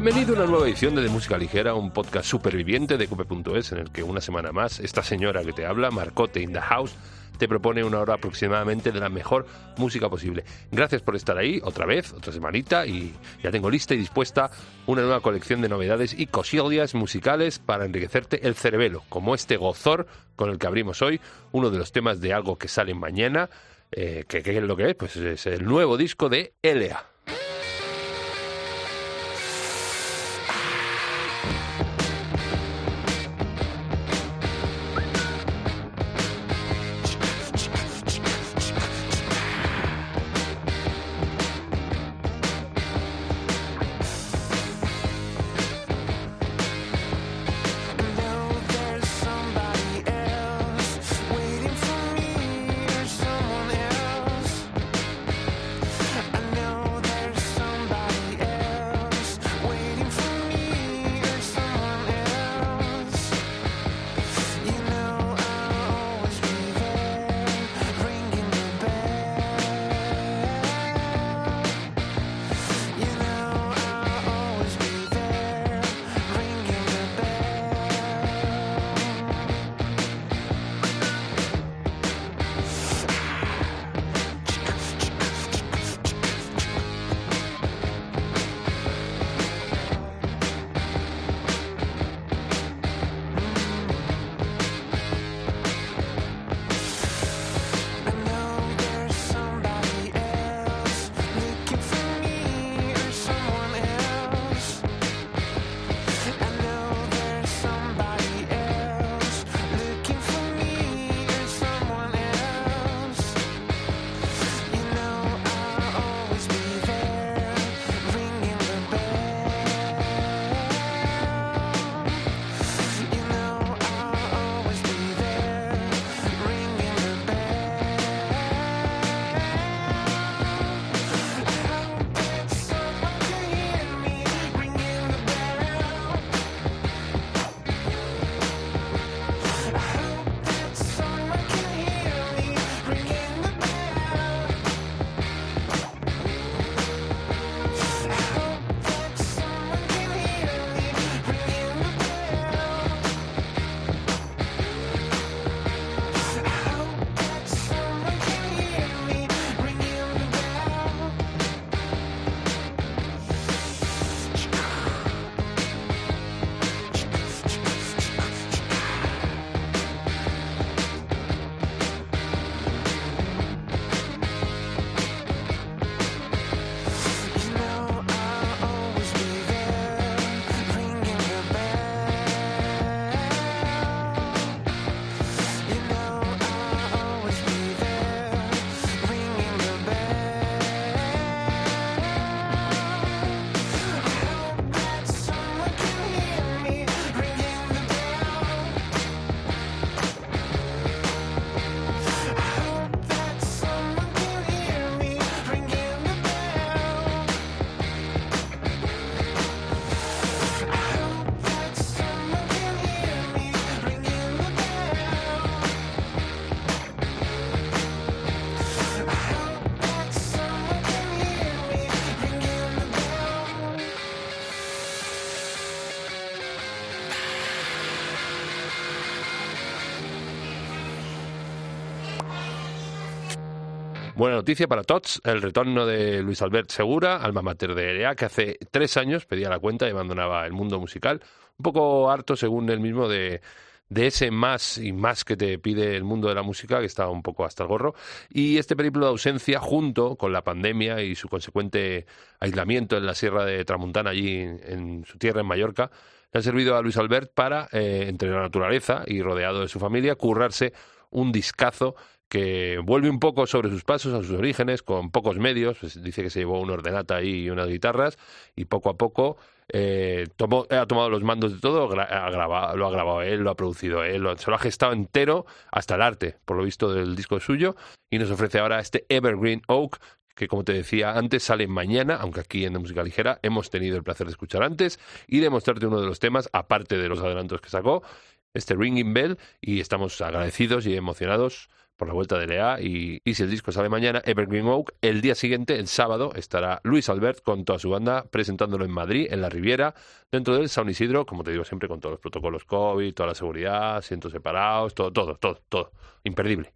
Bienvenido a una nueva edición de, de Música Ligera, un podcast superviviente de cope.es en el que una semana más esta señora que te habla, Marcote in the House, te propone una hora aproximadamente de la mejor música posible. Gracias por estar ahí otra vez, otra semanita, y ya tengo lista y dispuesta una nueva colección de novedades y cosillas musicales para enriquecerte el cerebelo, como este gozor con el que abrimos hoy, uno de los temas de algo que sale mañana, eh, que, que es lo que es, pues es el nuevo disco de Elea. Buena noticia para Tots, el retorno de Luis Albert Segura, alma mater de EREA, que hace tres años pedía la cuenta y abandonaba el mundo musical, un poco harto, según él mismo, de, de ese más y más que te pide el mundo de la música, que está un poco hasta el gorro. Y este periplo de ausencia, junto con la pandemia y su consecuente aislamiento en la Sierra de Tramuntana, allí en, su tierra, en Mallorca, le han servido a Luis Albert para, eh, entre la naturaleza y rodeado de su familia, currarse un discazo que vuelve un poco sobre sus pasos, a sus orígenes, con pocos medios. Pues dice que se llevó un ordenata ahí y unas guitarras, y poco a poco eh, ha tomado los mandos de todo, ha grabado, lo ha grabado él, lo ha producido él, lo, se lo ha gestado entero hasta el arte, por lo visto, del disco suyo, y nos ofrece ahora este Evergreen Oak, que como te decía antes sale mañana, aunque aquí en Música Ligera hemos tenido el placer de escuchar antes y de mostrarte uno de los temas, aparte de los adelantos que sacó, este Ringing Bell, y estamos agradecidos y emocionados por la vuelta de Lea y, y si el disco sale mañana, Evergreen Oak, el día siguiente, el sábado, estará Luis Albert con toda su banda presentándolo en Madrid, en la Riviera, dentro del San Isidro, como te digo siempre, con todos los protocolos COVID, toda la seguridad, asientos separados, todo, todo, todo, todo, imperdible.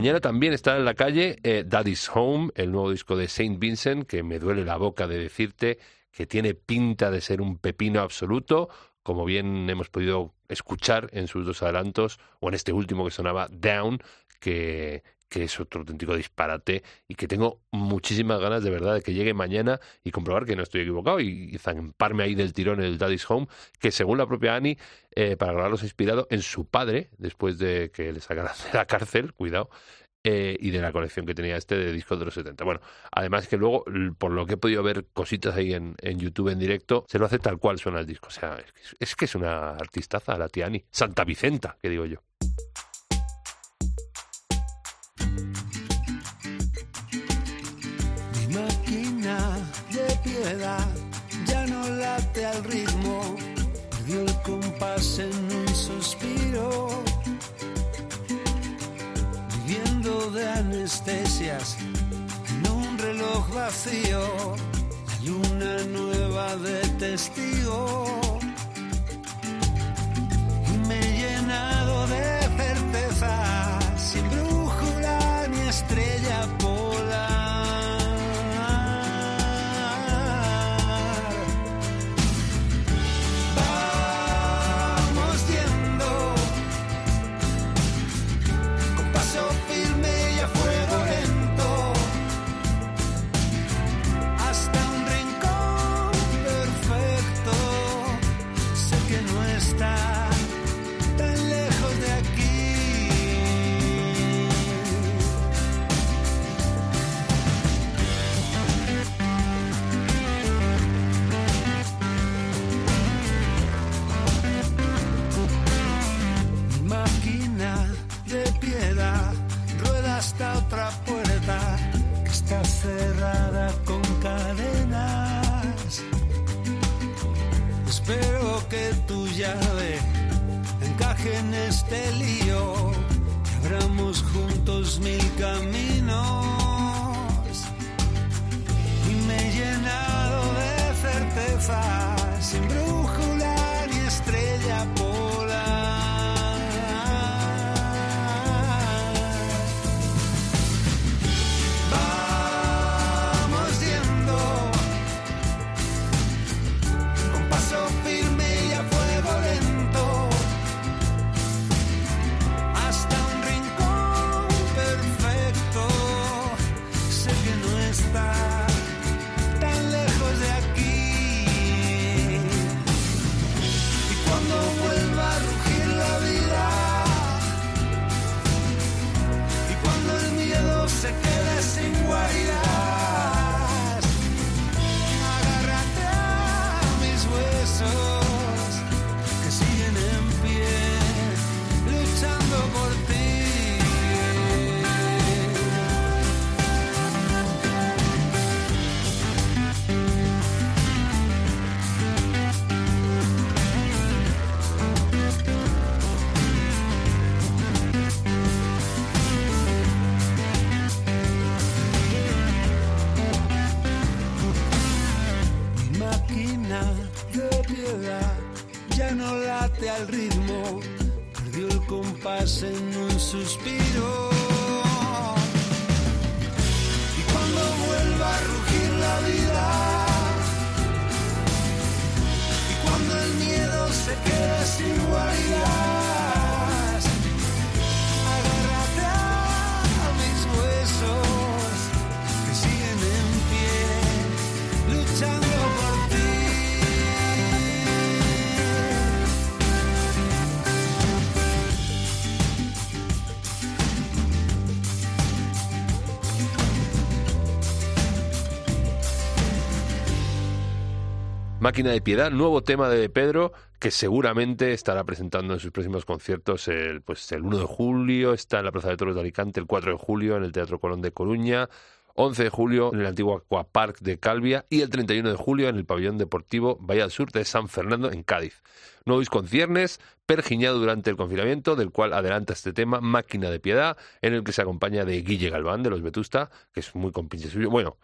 Mañana también estará en la calle eh, Daddy's Home, el nuevo disco de Saint Vincent, que me duele la boca de decirte que tiene pinta de ser un pepino absoluto, como bien hemos podido escuchar en sus dos adelantos, o en este último que sonaba Down, que, que es otro auténtico disparate y que tengo muchísimas ganas de verdad de que llegue mañana y comprobar que no estoy equivocado y, zamparme ahí del tirón el Daddy's Home, que según la propia Annie, eh, para grabarlo se ha inspirado en su padre, después de que le sacaran de la cárcel, cuidado, eh, y de la colección que tenía este de discos de los 70. Bueno, además que luego, por lo que he podido ver cositas ahí en, en YouTube en directo, se lo hace tal cual suena el disco. O sea, es, que es una artistaza la tía Annie. Santa Vicenta, que digo yo. En un suspiro, viviendo de anestesias en un reloj vacío, hay una nueva de testigo. Y me he llenado de certeza, sin brújula ni estrella ritmo, perdió el compás en un suspiro. Y cuando vuelva a rugir la vida, y cuando el miedo se quede sin guaridas, Máquina de Piedad, nuevo tema de Pedro que seguramente estará presentando en sus próximos conciertos el, pues, el 1 de julio, está en la Plaza de Toros de Alicante el 4 de julio en el Teatro Colón de Coruña, 11 de julio en el antiguo Aquapark de Calvia y el 31 de julio en el Pabellón Deportivo Bahía del Sur de San Fernando en Cádiz. Nuevo disco ciernes, pergiñado durante el confinamiento, del cual adelanta este tema, Máquina de Piedad, en el que se acompaña de Guille Galván de los Vetusta, que es muy compinche suyo. Bueno,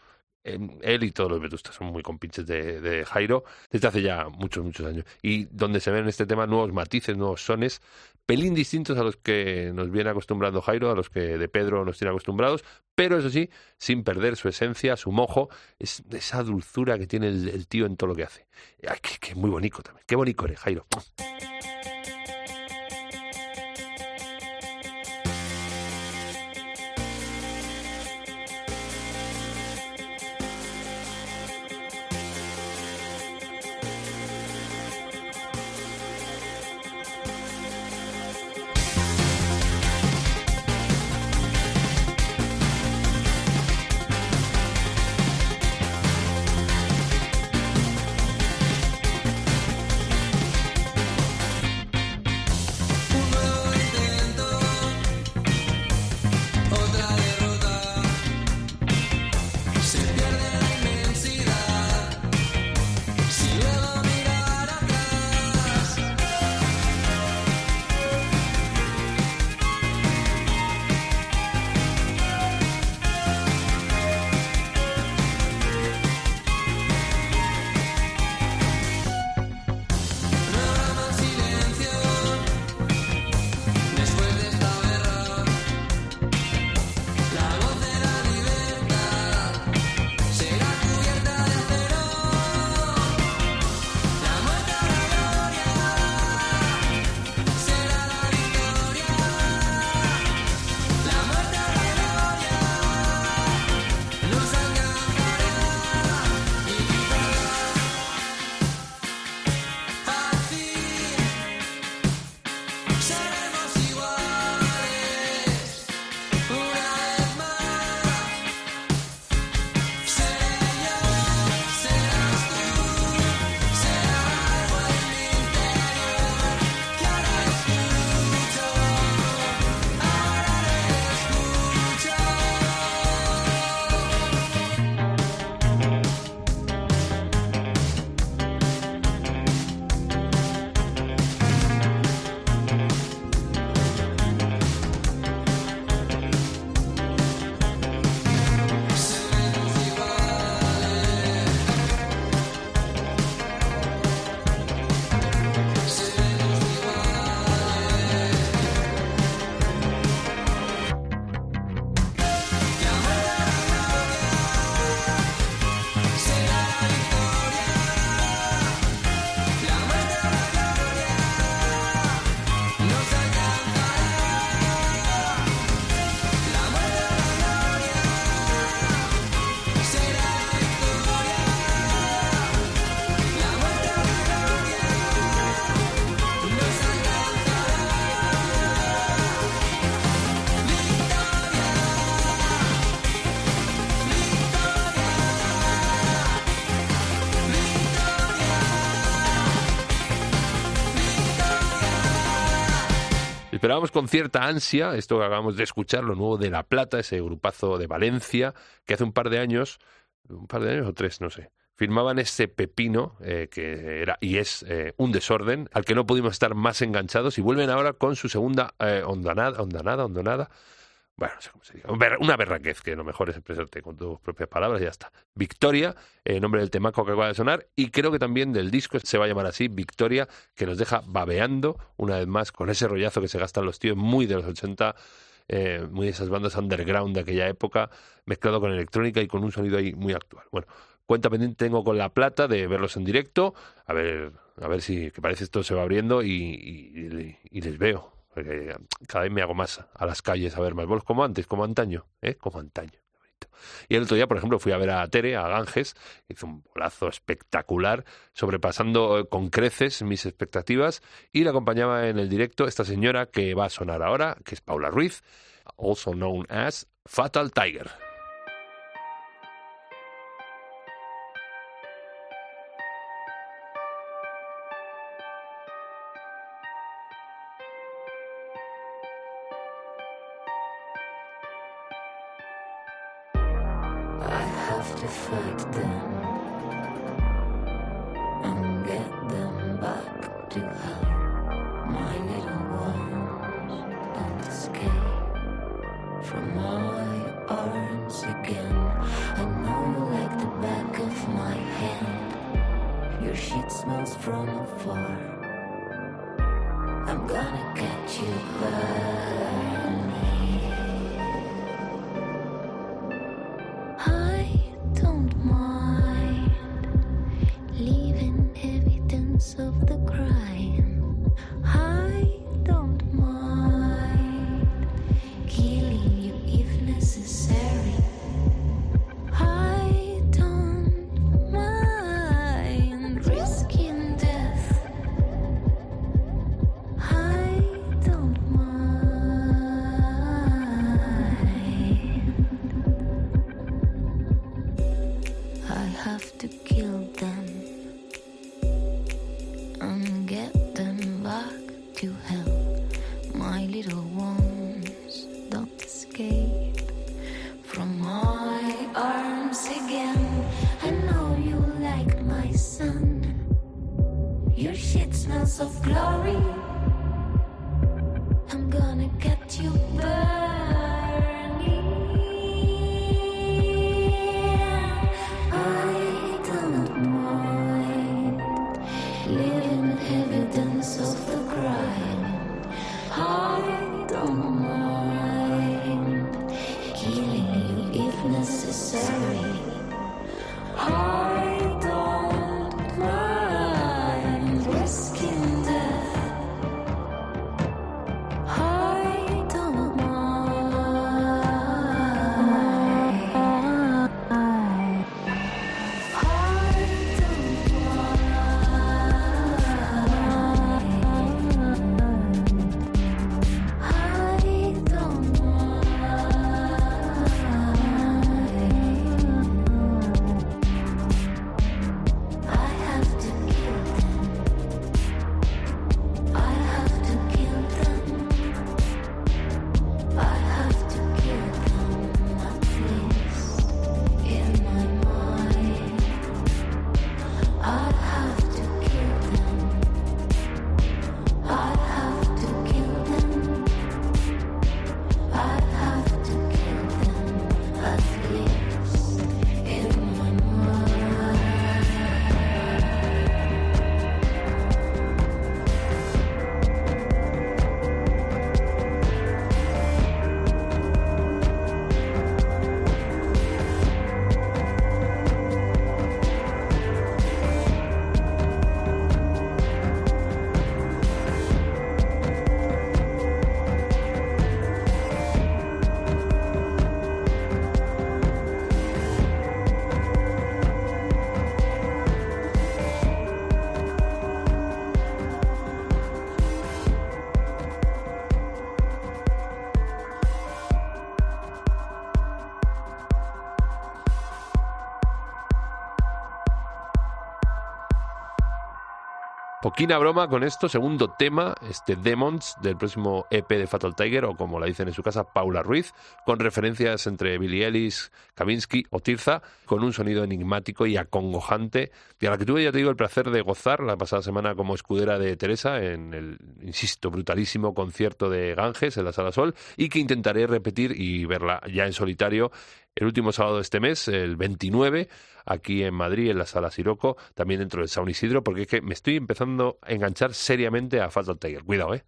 él y todos los vetustas son muy compinches de, de Jairo desde hace ya muchos, muchos años. Y donde se ven en este tema nuevos matices, nuevos sones, pelín distintos a los que nos viene acostumbrando Jairo, a los que de Pedro nos tiene acostumbrados, pero eso sí, sin perder su esencia, su mojo, es esa dulzura que tiene el, tío en todo lo que hace. Ay, que muy bonito también. Qué bonito eres, Jairo. Con cierta ansia esto que acabamos de escuchar, lo nuevo de La Plata, ese grupazo de Valencia, que hace un par de años, un par de años o tres, no sé, firmaban ese pepino eh, que era y es eh, un desorden al que no pudimos estar más enganchados y vuelven ahora con su segunda eh, ondanada, ondanada, ondonada. Bueno, no sé cómo se dice. Una berraquez, que lo mejor es expresarte con tus propias palabras y ya está. Victoria, el nombre del temaco que acaba de sonar, y creo que también del disco se va a llamar así, Victoria, que nos deja babeando una vez más con ese rollazo que se gastan los tíos muy de los 80, eh, muy de esas bandas underground de aquella época, mezclado con electrónica y con un sonido ahí muy actual. Bueno, cuenta pendiente tengo con La Plata de verlos en directo, a ver, a ver si, que parece esto se va abriendo y les veo porque cada vez me hago más a las calles a ver más bolos, como antes, como antaño, ¿eh? Como antaño. Y el otro día, por ejemplo, fui a ver a Tere, a Ganges, hizo un bolazo espectacular, sobrepasando eh, con creces mis expectativas, y la acompañaba en el directo esta señora que va a sonar ahora, que es Paula Ruiz, also known as Fatal Tiger. Your shit smells of glory. I'm gonna get you burning. Poquina broma con esto, segundo tema, este Demons del próximo EP de Fatal Tiger, o como la dicen en su casa, Paula Ruiz, con referencias entre Billy Ellis, Kavinsky o Tirza, con un sonido enigmático y acongojante, y a la que tuve, ya te digo, el placer de gozar la pasada semana como escudera de Teresa en el, insisto, brutalísimo concierto de Ganges en la Sala Sol, y que intentaré repetir y verla ya en solitario el último sábado de este mes, el 29, aquí en Madrid, en la Sala Siroco, también dentro del San Isidro, porque es que me estoy empezando a enganchar seriamente a Fatal Tiger. Cuidado, ¿eh?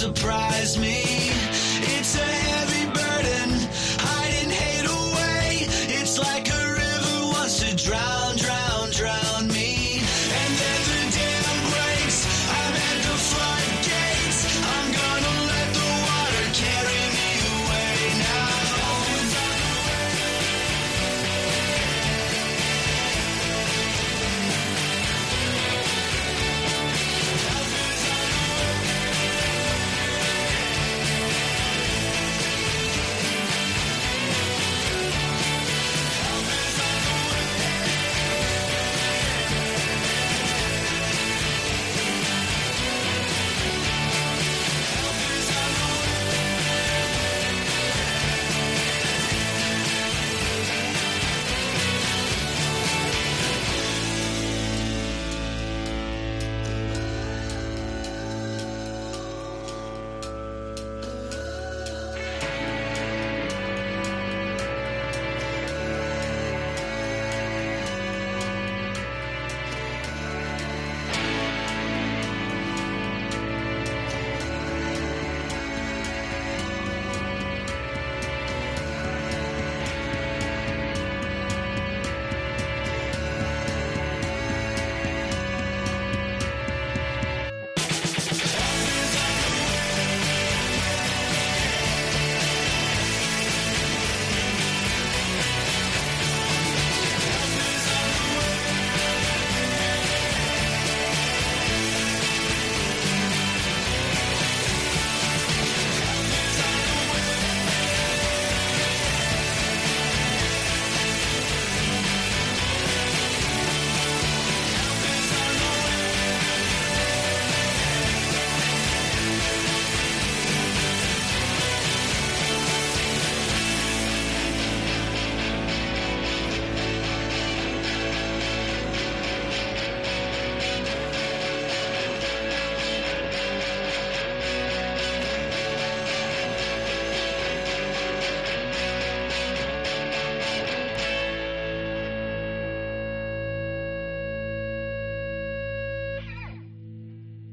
Surprise me.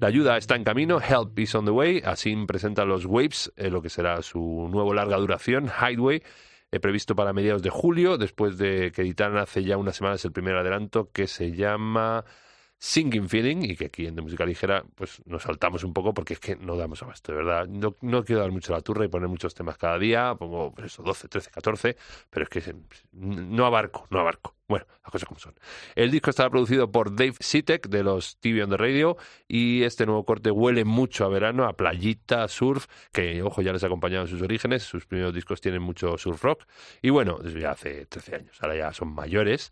Ayuda está en camino, Help is on the way, así presenta los Waves, eh, lo que será su nuevo larga duración, Hideaway, eh, previsto para mediados de julio, después de que editaran hace ya unas semanas el primer adelanto que se llama Singing Feeling y que aquí en De Música Ligera pues nos saltamos un poco porque es que no damos abasto, de verdad. No, no quiero dar mucho la turra y poner muchos temas cada día, pongo pues eso, 12, 13, 14, pero es que no abarco, no abarco. Bueno, las cosas como son. El disco estará producido por Dave Sitek de los TV on the Radio y este nuevo corte huele mucho a verano, a playita, surf, que ojo ya les ha acompañado en sus orígenes, sus primeros discos tienen mucho surf rock y bueno, desde hace 13 años, ahora ya son mayores,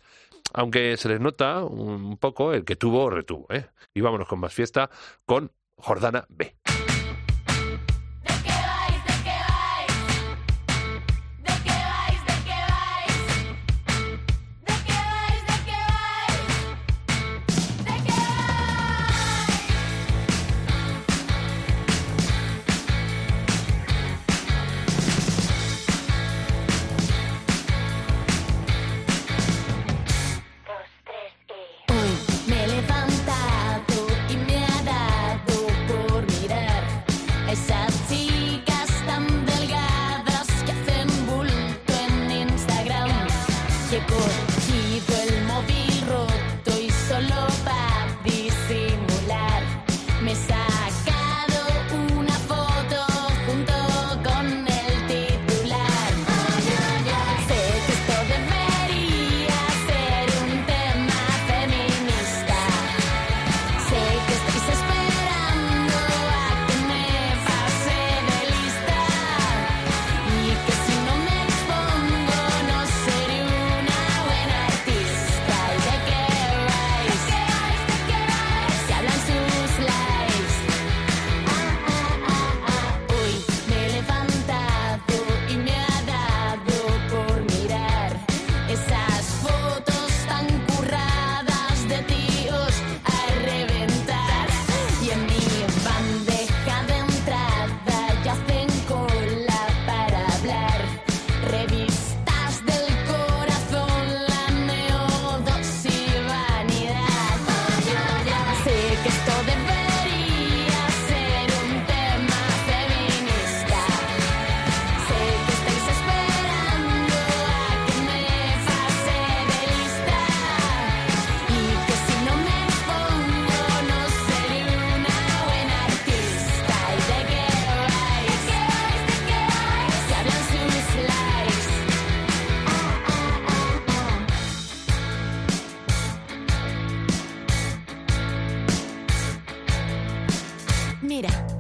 aunque se les nota un poco el que tuvo retuvo, ¿eh? Y vámonos con más fiesta con Jordana B.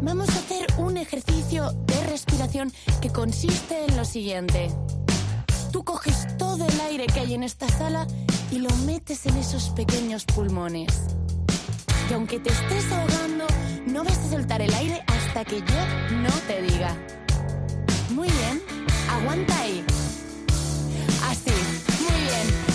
vamos a hacer un ejercicio de respiración que consiste en lo siguiente. Tú coges todo el aire que hay en esta sala y lo metes en esos pequeños pulmones. Y aunque te estés ahogando, no vas a soltar el aire hasta que yo no te diga. Muy bien, aguanta ahí. Así, muy bien,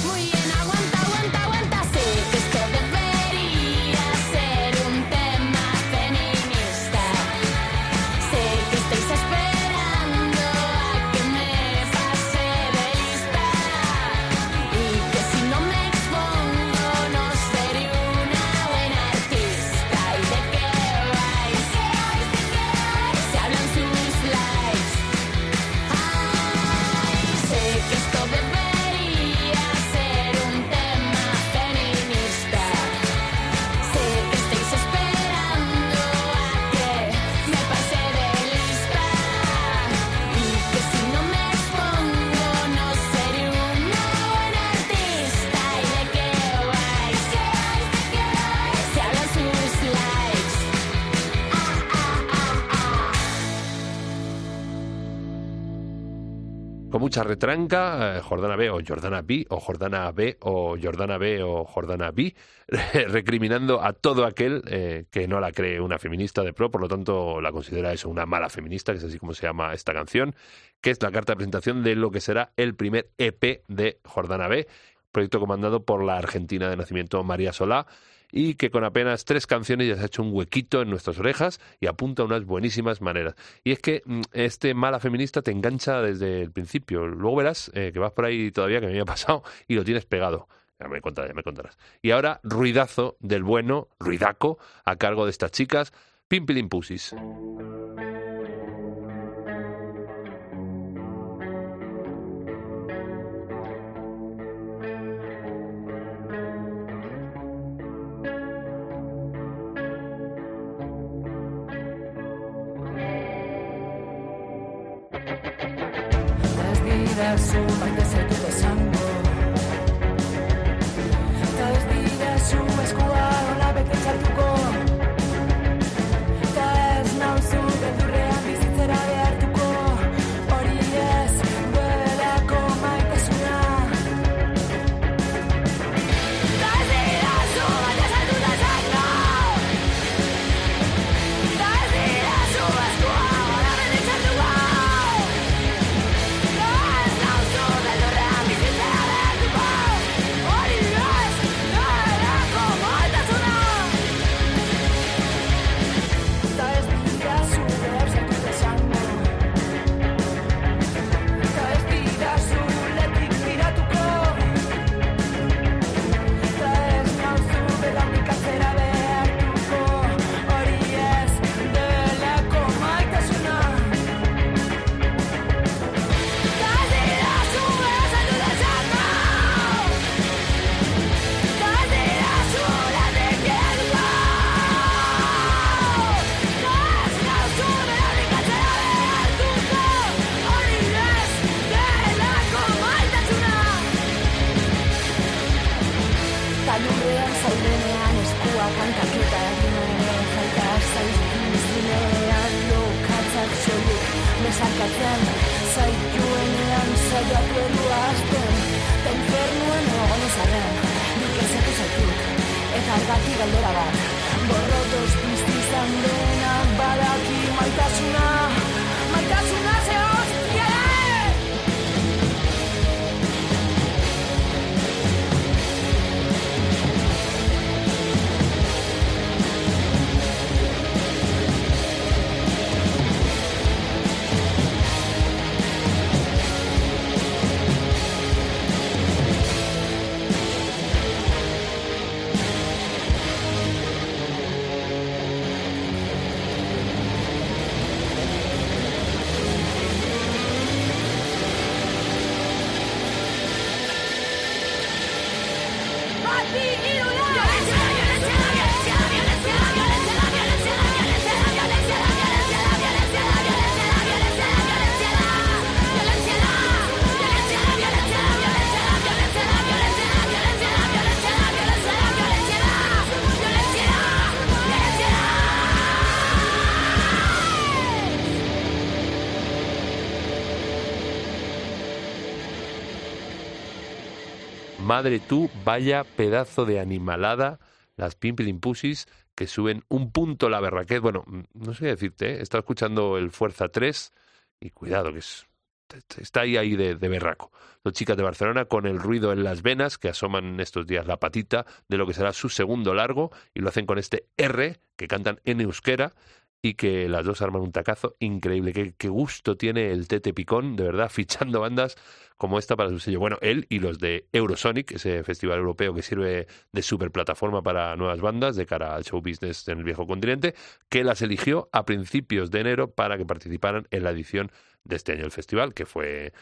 Retranca, eh, Jordana B o Jordana B o Jordana B o Jordana B o Jordana B, recriminando a todo aquel eh, que no la cree una feminista de pro, por lo tanto la considera eso una mala feminista, que es así como se llama esta canción, que es la carta de presentación de lo que será el primer EP de Jordana B, proyecto comandado por la argentina de nacimiento María Solá, y que con apenas tres canciones ya se ha hecho un huequito en nuestras orejas y apunta a unas buenísimas maneras. Y es que mm, este mala feminista te engancha desde el principio. Luego verás eh, que vas por ahí todavía, que me había pasado, y lo tienes pegado. Ya me contarás, ya me contarás. Y ahora, ruidazo del bueno, ruidaco, a cargo de estas chicas, Pimpilin Pussies. us. Madre tú, vaya pedazo de animalada, las Pimpilin Pussies, que suben un punto la berraquez. Bueno, mm, no sé qué decirte, ¿eh? escuchando el Fuerza 3 y cuidado, que es, está ahí, ahí de, de berraco. Dos chicas de Barcelona con el ruido en las venas que asoman estos días la patita de lo que será su segundo largo y lo hacen con este R que cantan en euskera y que las dos arman un tacazo increíble. Qué, gusto tiene el Tete Picón, de verdad, fichando bandas como esta para su sello. Bueno, él y los de Eurosonic, ese festival europeo que sirve de superplataforma para nuevas bandas de cara al show business en el viejo continente, que las eligió a principios de enero para que participaran en la edición de este año del festival, que fue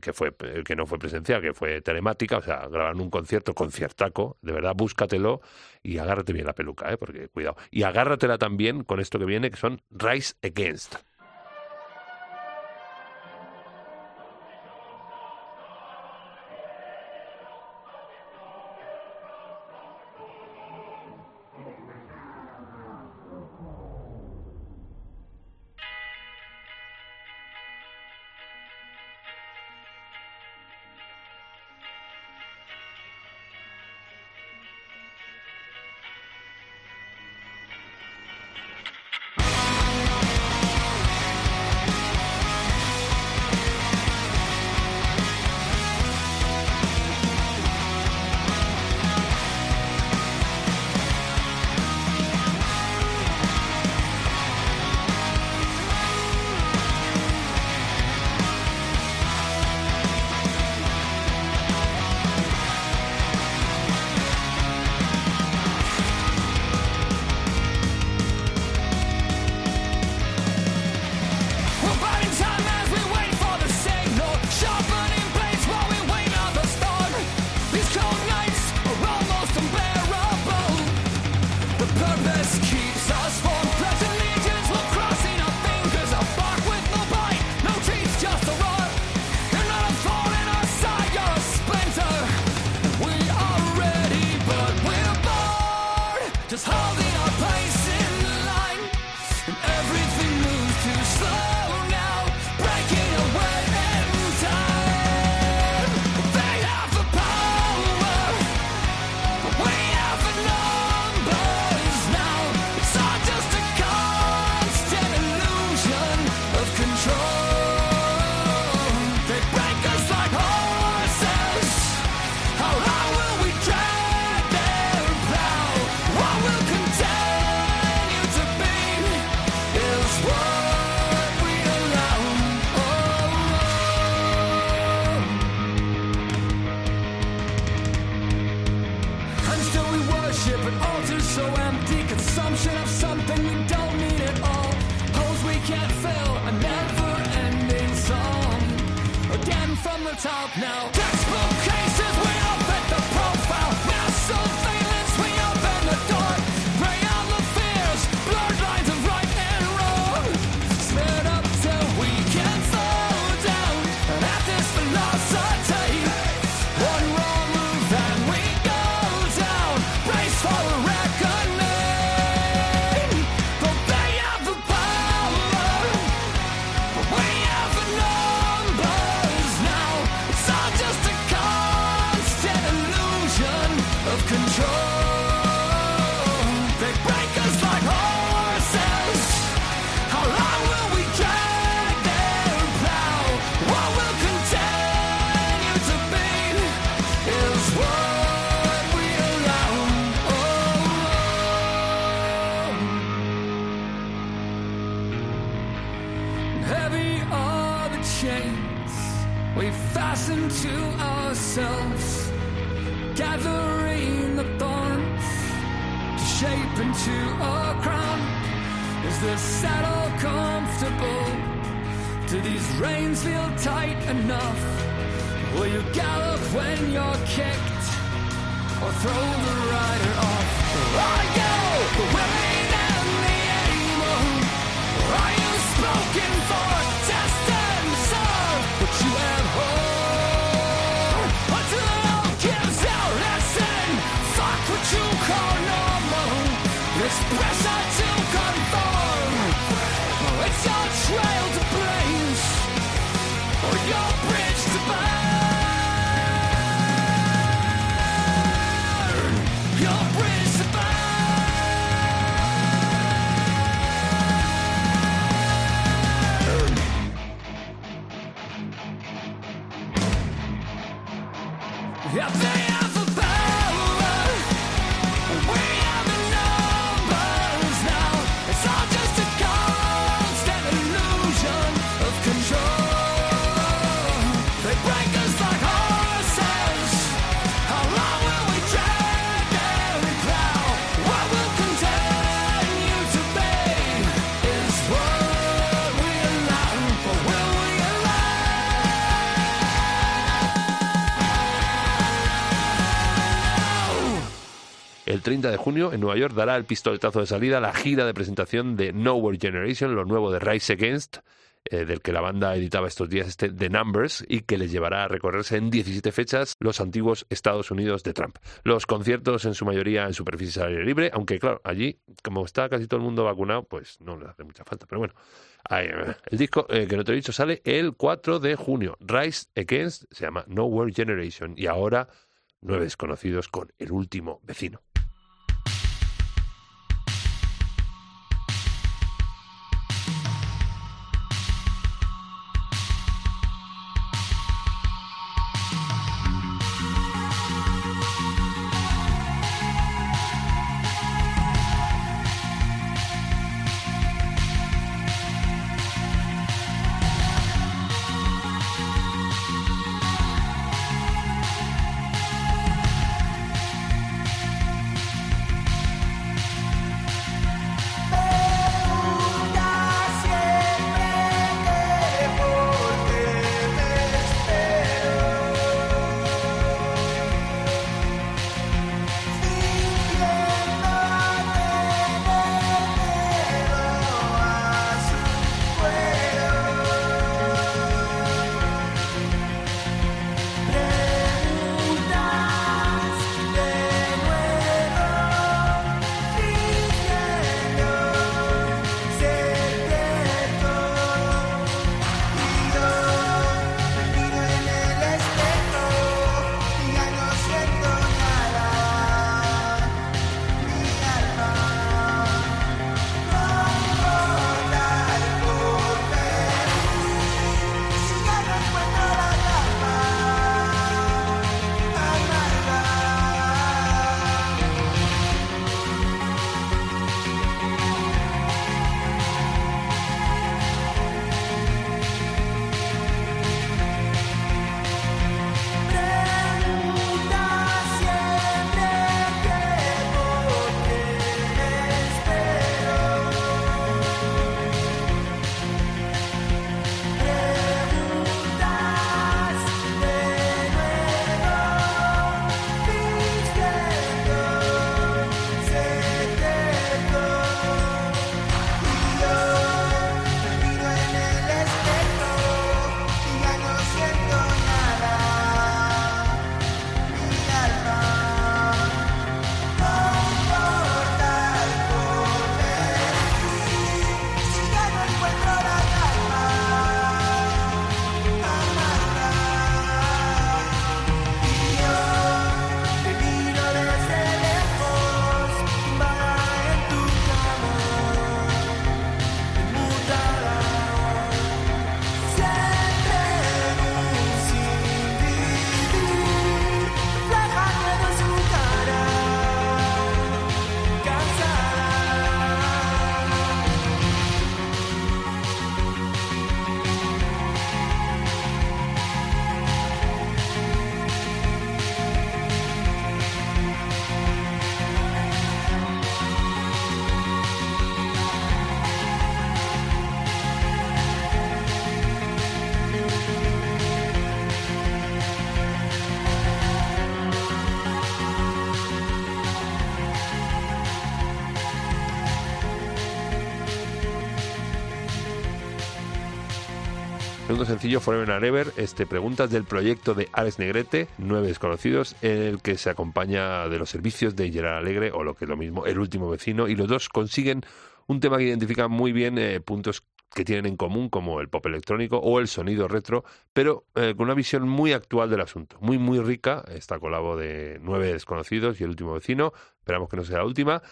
que fue que no fue presencial, que fue telemática, o sea, grabaron un concierto, conciertaco, de verdad, búscatelo y agárrate bien la peluca, ¿eh? porque cuidado. Y agárratela también con esto que viene, que son Rise Against. Reins feel tight enough? Will you gallop when you're kicked or throw the rider off? Are you willing and the able? Are your El 30 de junio en Nueva York dará el pistoletazo de salida a la gira de presentación de Nowhere Generation, lo nuevo de Rise Against, eh, del que la banda editaba estos días este The Numbers y que les llevará a recorrerse en 17 fechas los antiguos Estados Unidos de Trump. Los conciertos en su mayoría en superficies al aire libre, aunque claro, allí como está casi todo el mundo vacunado, pues no le hace mucha falta, pero bueno. Ahí, eh, el disco eh, que no te he dicho sale el 4 de junio. Rise Against se llama Nowhere Generation y ahora nueve desconocidos con el último vecino. Segundo sencillo Forever and Ever, este preguntas del proyecto de Alex Negrete, Nueve Desconocidos, en el que se acompaña de los servicios de Gerard Alegre, o lo que es lo mismo, El Último Vecino, y los dos consiguen un tema que identifica muy bien eh, puntos que tienen en común, como el pop electrónico o el sonido retro, pero eh, con una visión muy actual del asunto, muy, muy rica, esta colabo de Nueve Desconocidos y El Último Vecino, esperamos que no sea la última,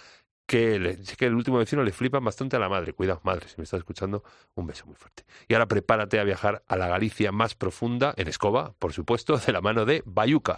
que, le- que el último vecino le flipa bastante a la madre. Cuidado, madre, si me estás escuchando, un beso muy fuerte. Y ahora prepárate a viajar a la Galicia más profunda, en Escoba, por supuesto, de la mano de Bayuca.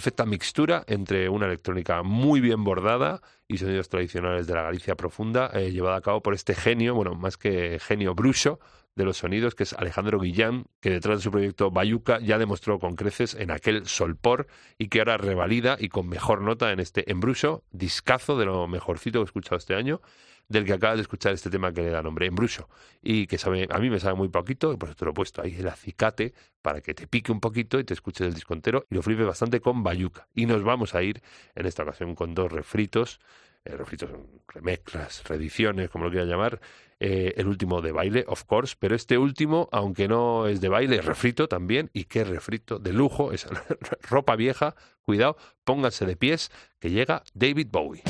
Perfecta mixtura entre una electrónica muy bien bordada y sonidos tradicionales de la Galicia profunda, eh, llevada a cabo por este genio, bueno, más que genio bruxo de los sonidos, que es Alejandro Guillán, que detrás de su proyecto Bayuca ya demostró con creces en aquel Solpor y que ahora revalida y con mejor nota en este Embruxo, discazo de lo mejorcito que he escuchado este año, del que acabas de escuchar este tema que le da nombre, Embruxo, y que sabe, a mí me sabe muy poquito, y por eso te lo he puesto ahí el acicate para que te pique un poquito y te escuches el disco entero y lo flipes bastante con Bayuca. Y nos vamos a ir en esta ocasión con dos refritos, eh, refritos, remezclas, reediciones, como lo quieras llamar, eh, el último de baile, of course, pero este último, aunque no es de baile, es refrito también, y qué refrito de lujo, es ropa vieja, cuidado, pónganse de pies, que llega David Bowie.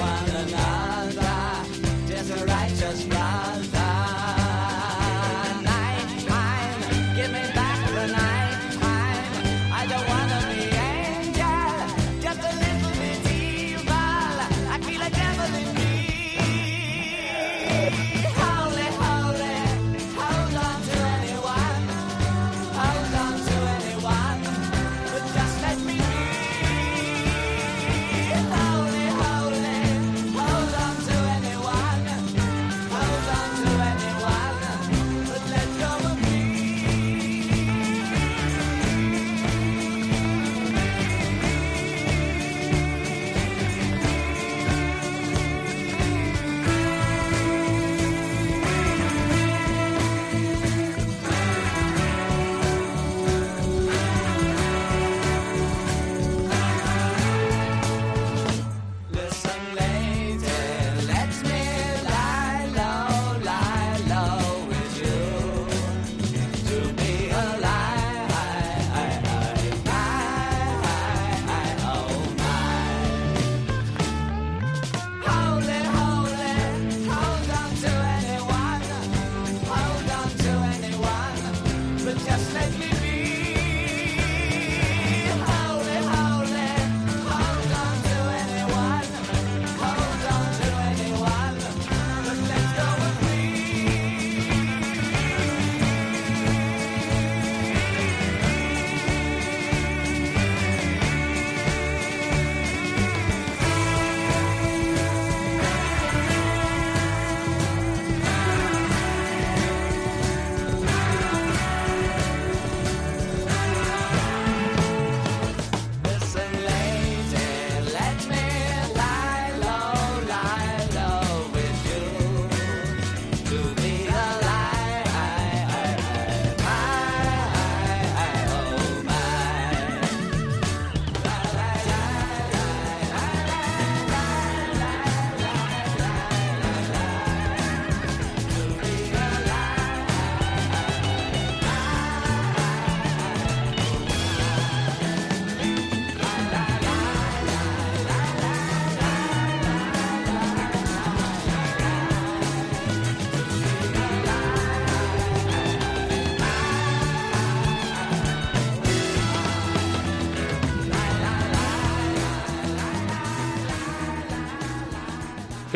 One another,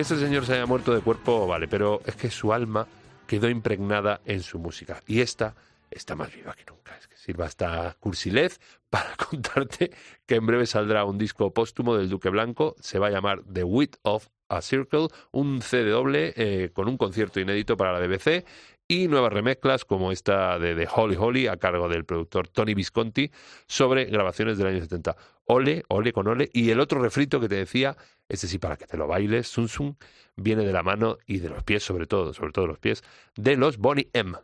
este señor se haya muerto de cuerpo, vale, pero es que su alma quedó impregnada en su música. Y esta está más viva que nunca. Es que sirva esta cursilez para contarte que en breve saldrá un disco póstumo del Duque Blanco. Se va a llamar The Wit of a Circle, un CD doble eh, con un concierto inédito para la BBC y nuevas remezclas como esta de The Holy Holy a cargo del productor Tony Visconti sobre grabaciones del año 70. Ole, ole con ole. Y el otro refrito que te decía, este sí para que te lo bailes, Sun, viene de la mano y de los pies sobre todo, sobre todo los pies, de los Bonnie M.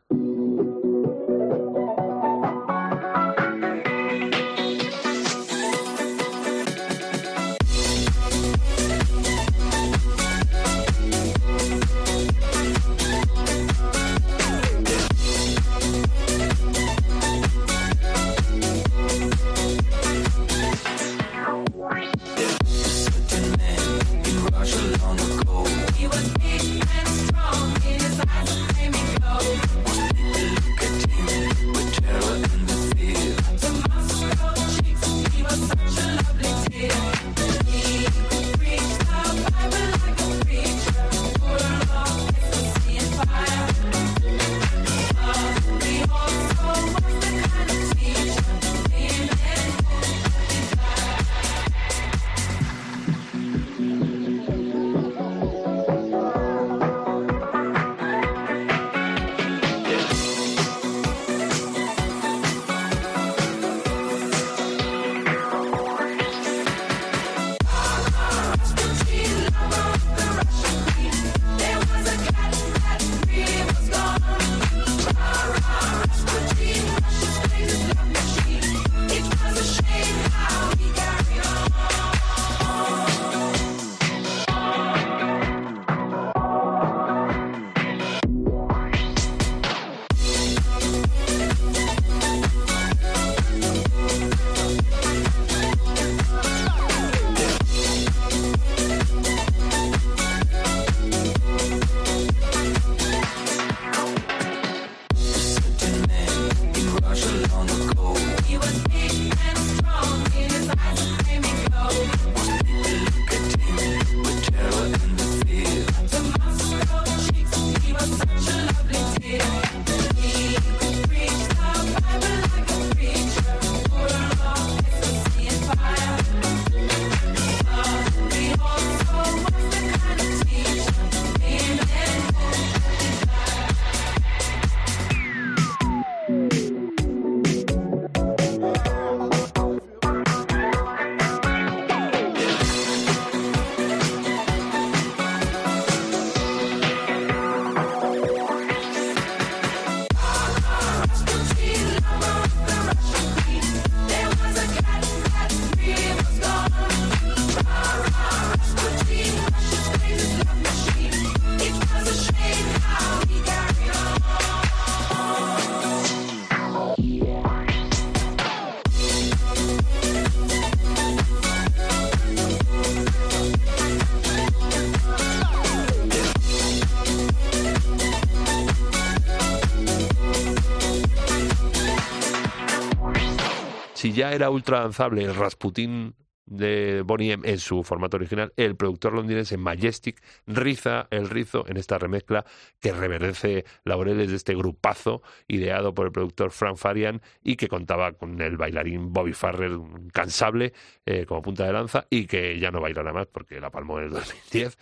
ya era ultra danzable el Rasputin de Bonnie M en su formato original, el productor londinense Majestic riza el rizo en esta remezcla que reverdece laureles de este grupazo ideado por el productor Frank Farian y que contaba con el bailarín Bobby Farrell cansable eh, como punta de lanza y que ya no bailará más porque la palmó en el 2010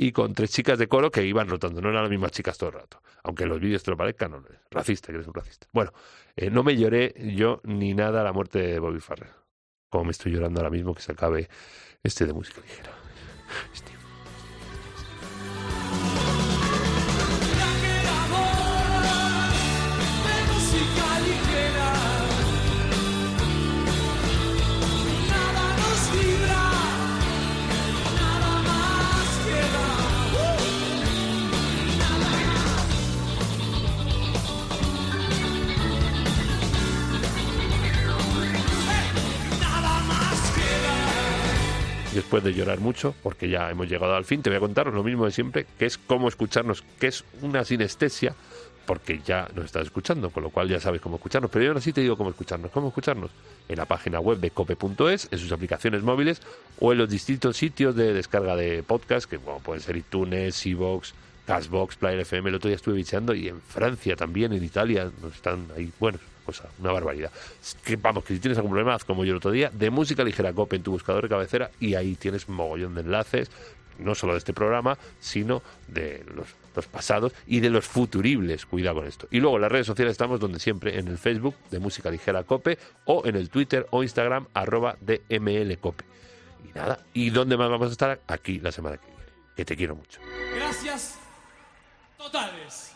y con tres chicas de coro que iban rotando, no eran las mismas chicas todo el rato. Aunque los vídeos te lo parezcan, no, racista, que eres un racista. Bueno, eh, no me lloré yo ni nada a la muerte de Bobby Farrell. Como me estoy llorando ahora mismo que se acabe este de música ligera. Este- después de llorar mucho, porque ya hemos llegado al fin, te voy a contaros lo mismo de siempre, que es cómo escucharnos, que es una sinestesia porque ya nos estás escuchando, con lo cual ya sabes cómo escucharnos. Pero yo ahora sí te digo cómo escucharnos. ¿Cómo escucharnos? En la página web de cope.es, en sus aplicaciones móviles o en los distintos sitios de descarga de podcast, que bueno, pueden ser iTunes, Evox, Cashbox, Player FM. El otro día estuve bicheando y en Francia también, en Italia, nos están ahí. Bueno, una barbaridad. Vamos, que si tienes algún problema, como yo el otro día, de música ligera COPE en tu buscador de cabecera y ahí tienes mogollón de enlaces, no solo de este programa, sino de los, pasados y de los futuribles. Cuidado con esto. Y luego en las redes sociales estamos donde siempre, en el Facebook de Música Ligera Cope o en el Twitter o Instagram arroba DMLCope. Y nada, ¿y dónde más vamos a estar? Aquí la semana que viene. Que te quiero mucho. Gracias. Totales.